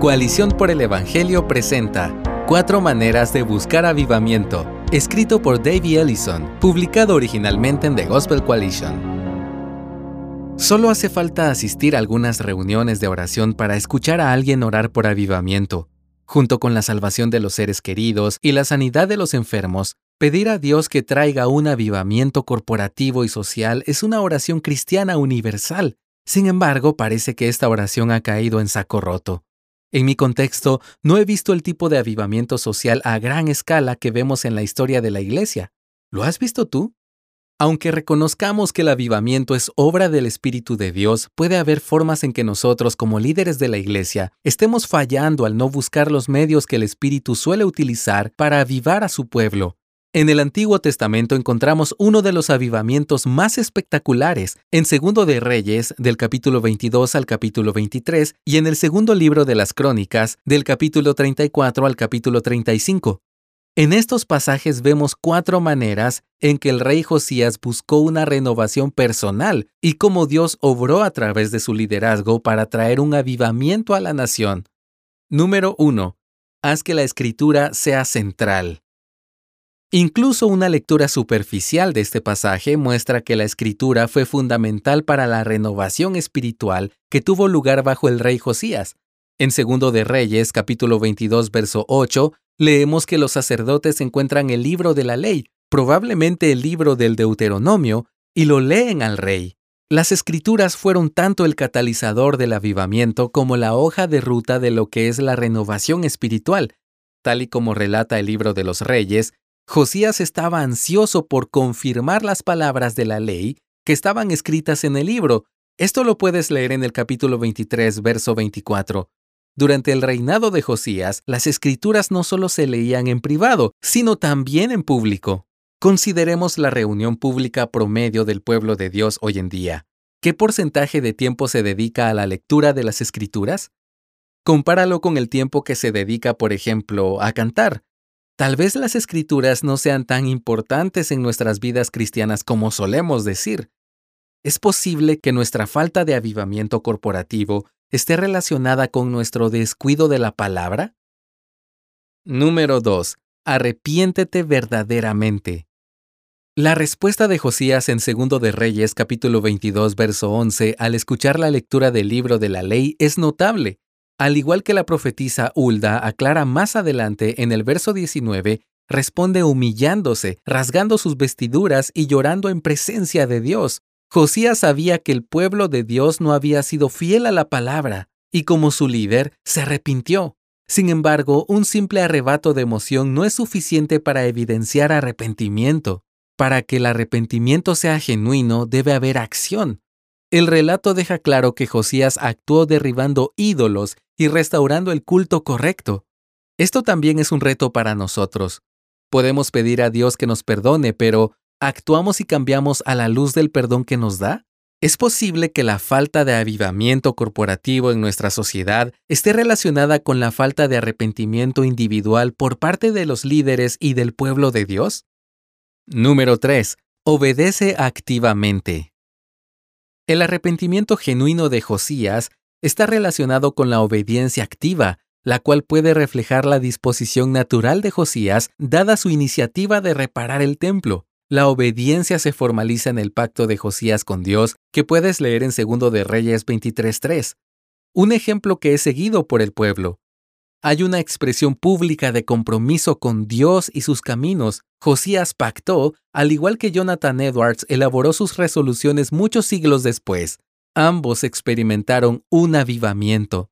Coalición por el Evangelio presenta Cuatro maneras de buscar avivamiento, escrito por Davey Ellison, publicado originalmente en The Gospel Coalition. Solo hace falta asistir a algunas reuniones de oración para escuchar a alguien orar por avivamiento. Junto con la salvación de los seres queridos y la sanidad de los enfermos, pedir a Dios que traiga un avivamiento corporativo y social es una oración cristiana universal. Sin embargo, parece que esta oración ha caído en saco roto. En mi contexto, no he visto el tipo de avivamiento social a gran escala que vemos en la historia de la Iglesia. ¿Lo has visto tú? Aunque reconozcamos que el avivamiento es obra del Espíritu de Dios, puede haber formas en que nosotros, como líderes de la Iglesia, estemos fallando al no buscar los medios que el Espíritu suele utilizar para avivar a su pueblo. En el Antiguo Testamento encontramos uno de los avivamientos más espectaculares en Segundo de Reyes, del capítulo 22 al capítulo 23, y en el segundo libro de las Crónicas, del capítulo 34 al capítulo 35. En estos pasajes vemos cuatro maneras en que el rey Josías buscó una renovación personal y cómo Dios obró a través de su liderazgo para traer un avivamiento a la nación. Número 1. Haz que la escritura sea central. Incluso una lectura superficial de este pasaje muestra que la escritura fue fundamental para la renovación espiritual que tuvo lugar bajo el rey Josías. En Segundo de Reyes, capítulo 22, verso 8, leemos que los sacerdotes encuentran el libro de la ley, probablemente el libro del Deuteronomio, y lo leen al rey. Las escrituras fueron tanto el catalizador del avivamiento como la hoja de ruta de lo que es la renovación espiritual. Tal y como relata el libro de los reyes, Josías estaba ansioso por confirmar las palabras de la ley que estaban escritas en el libro. Esto lo puedes leer en el capítulo 23, verso 24. Durante el reinado de Josías, las escrituras no solo se leían en privado, sino también en público. Consideremos la reunión pública promedio del pueblo de Dios hoy en día. ¿Qué porcentaje de tiempo se dedica a la lectura de las escrituras? Compáralo con el tiempo que se dedica, por ejemplo, a cantar. Tal vez las escrituras no sean tan importantes en nuestras vidas cristianas como solemos decir. Es posible que nuestra falta de avivamiento corporativo esté relacionada con nuestro descuido de la palabra. Número 2. Arrepiéntete verdaderamente. La respuesta de Josías en Segundo de Reyes capítulo 22 verso 11 al escuchar la lectura del libro de la ley es notable. Al igual que la profetisa Hulda aclara más adelante en el verso 19, responde humillándose, rasgando sus vestiduras y llorando en presencia de Dios. Josías sabía que el pueblo de Dios no había sido fiel a la palabra, y como su líder, se arrepintió. Sin embargo, un simple arrebato de emoción no es suficiente para evidenciar arrepentimiento. Para que el arrepentimiento sea genuino, debe haber acción. El relato deja claro que Josías actuó derribando ídolos y restaurando el culto correcto. Esto también es un reto para nosotros. Podemos pedir a Dios que nos perdone, pero ¿actuamos y cambiamos a la luz del perdón que nos da? ¿Es posible que la falta de avivamiento corporativo en nuestra sociedad esté relacionada con la falta de arrepentimiento individual por parte de los líderes y del pueblo de Dios? Número 3. Obedece activamente. El arrepentimiento genuino de Josías está relacionado con la obediencia activa, la cual puede reflejar la disposición natural de Josías dada su iniciativa de reparar el templo. La obediencia se formaliza en el pacto de Josías con Dios, que puedes leer en 2 de Reyes 23.3. Un ejemplo que es seguido por el pueblo. Hay una expresión pública de compromiso con Dios y sus caminos. Josías pactó, al igual que Jonathan Edwards elaboró sus resoluciones muchos siglos después. Ambos experimentaron un avivamiento.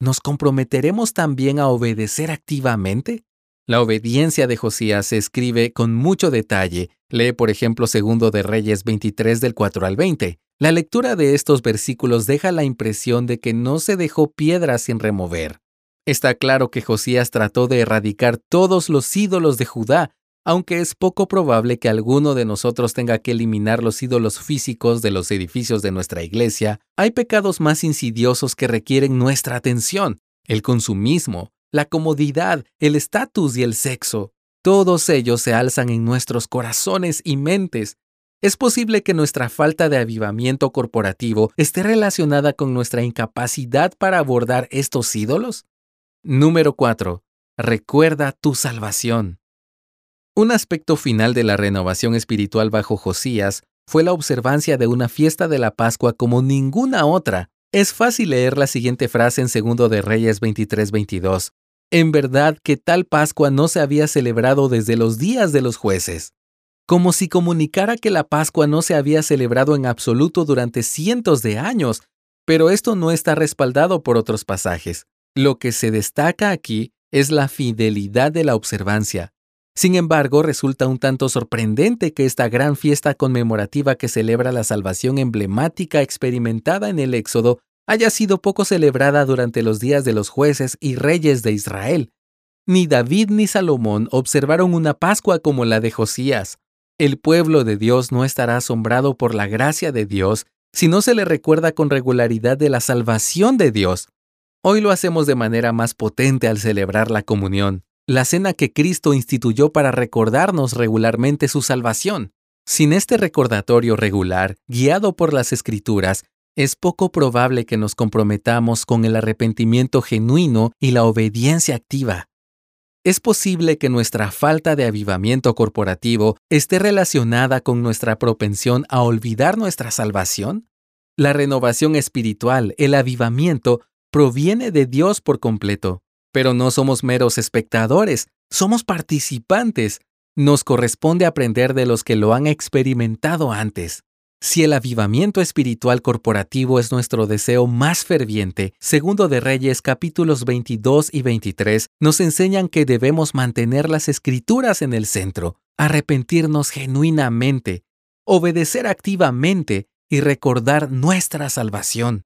¿Nos comprometeremos también a obedecer activamente? La obediencia de Josías se escribe con mucho detalle. Lee, por ejemplo, segundo de Reyes 23 del 4 al 20. La lectura de estos versículos deja la impresión de que no se dejó piedra sin remover. Está claro que Josías trató de erradicar todos los ídolos de Judá, aunque es poco probable que alguno de nosotros tenga que eliminar los ídolos físicos de los edificios de nuestra iglesia, hay pecados más insidiosos que requieren nuestra atención, el consumismo, la comodidad, el estatus y el sexo. Todos ellos se alzan en nuestros corazones y mentes. Es posible que nuestra falta de avivamiento corporativo esté relacionada con nuestra incapacidad para abordar estos ídolos. Número 4. Recuerda tu salvación. Un aspecto final de la renovación espiritual bajo Josías fue la observancia de una fiesta de la Pascua como ninguna otra. Es fácil leer la siguiente frase en Segundo de Reyes 23-22. En verdad que tal Pascua no se había celebrado desde los días de los jueces. Como si comunicara que la Pascua no se había celebrado en absoluto durante cientos de años, pero esto no está respaldado por otros pasajes. Lo que se destaca aquí es la fidelidad de la observancia. Sin embargo, resulta un tanto sorprendente que esta gran fiesta conmemorativa que celebra la salvación emblemática experimentada en el Éxodo haya sido poco celebrada durante los días de los jueces y reyes de Israel. Ni David ni Salomón observaron una Pascua como la de Josías. El pueblo de Dios no estará asombrado por la gracia de Dios si no se le recuerda con regularidad de la salvación de Dios. Hoy lo hacemos de manera más potente al celebrar la comunión, la cena que Cristo instituyó para recordarnos regularmente su salvación. Sin este recordatorio regular, guiado por las Escrituras, es poco probable que nos comprometamos con el arrepentimiento genuino y la obediencia activa. Es posible que nuestra falta de avivamiento corporativo esté relacionada con nuestra propensión a olvidar nuestra salvación. La renovación espiritual, el avivamiento, proviene de Dios por completo, pero no somos meros espectadores, somos participantes. Nos corresponde aprender de los que lo han experimentado antes. Si el avivamiento espiritual corporativo es nuestro deseo más ferviente, segundo de Reyes capítulos 22 y 23 nos enseñan que debemos mantener las escrituras en el centro, arrepentirnos genuinamente, obedecer activamente y recordar nuestra salvación.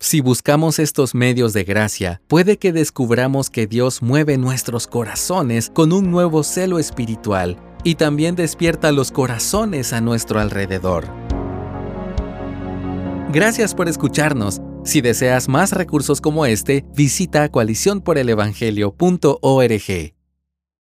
Si buscamos estos medios de gracia, puede que descubramos que Dios mueve nuestros corazones con un nuevo celo espiritual y también despierta los corazones a nuestro alrededor. Gracias por escucharnos. Si deseas más recursos como este, visita coaliciónporelevangelio.org.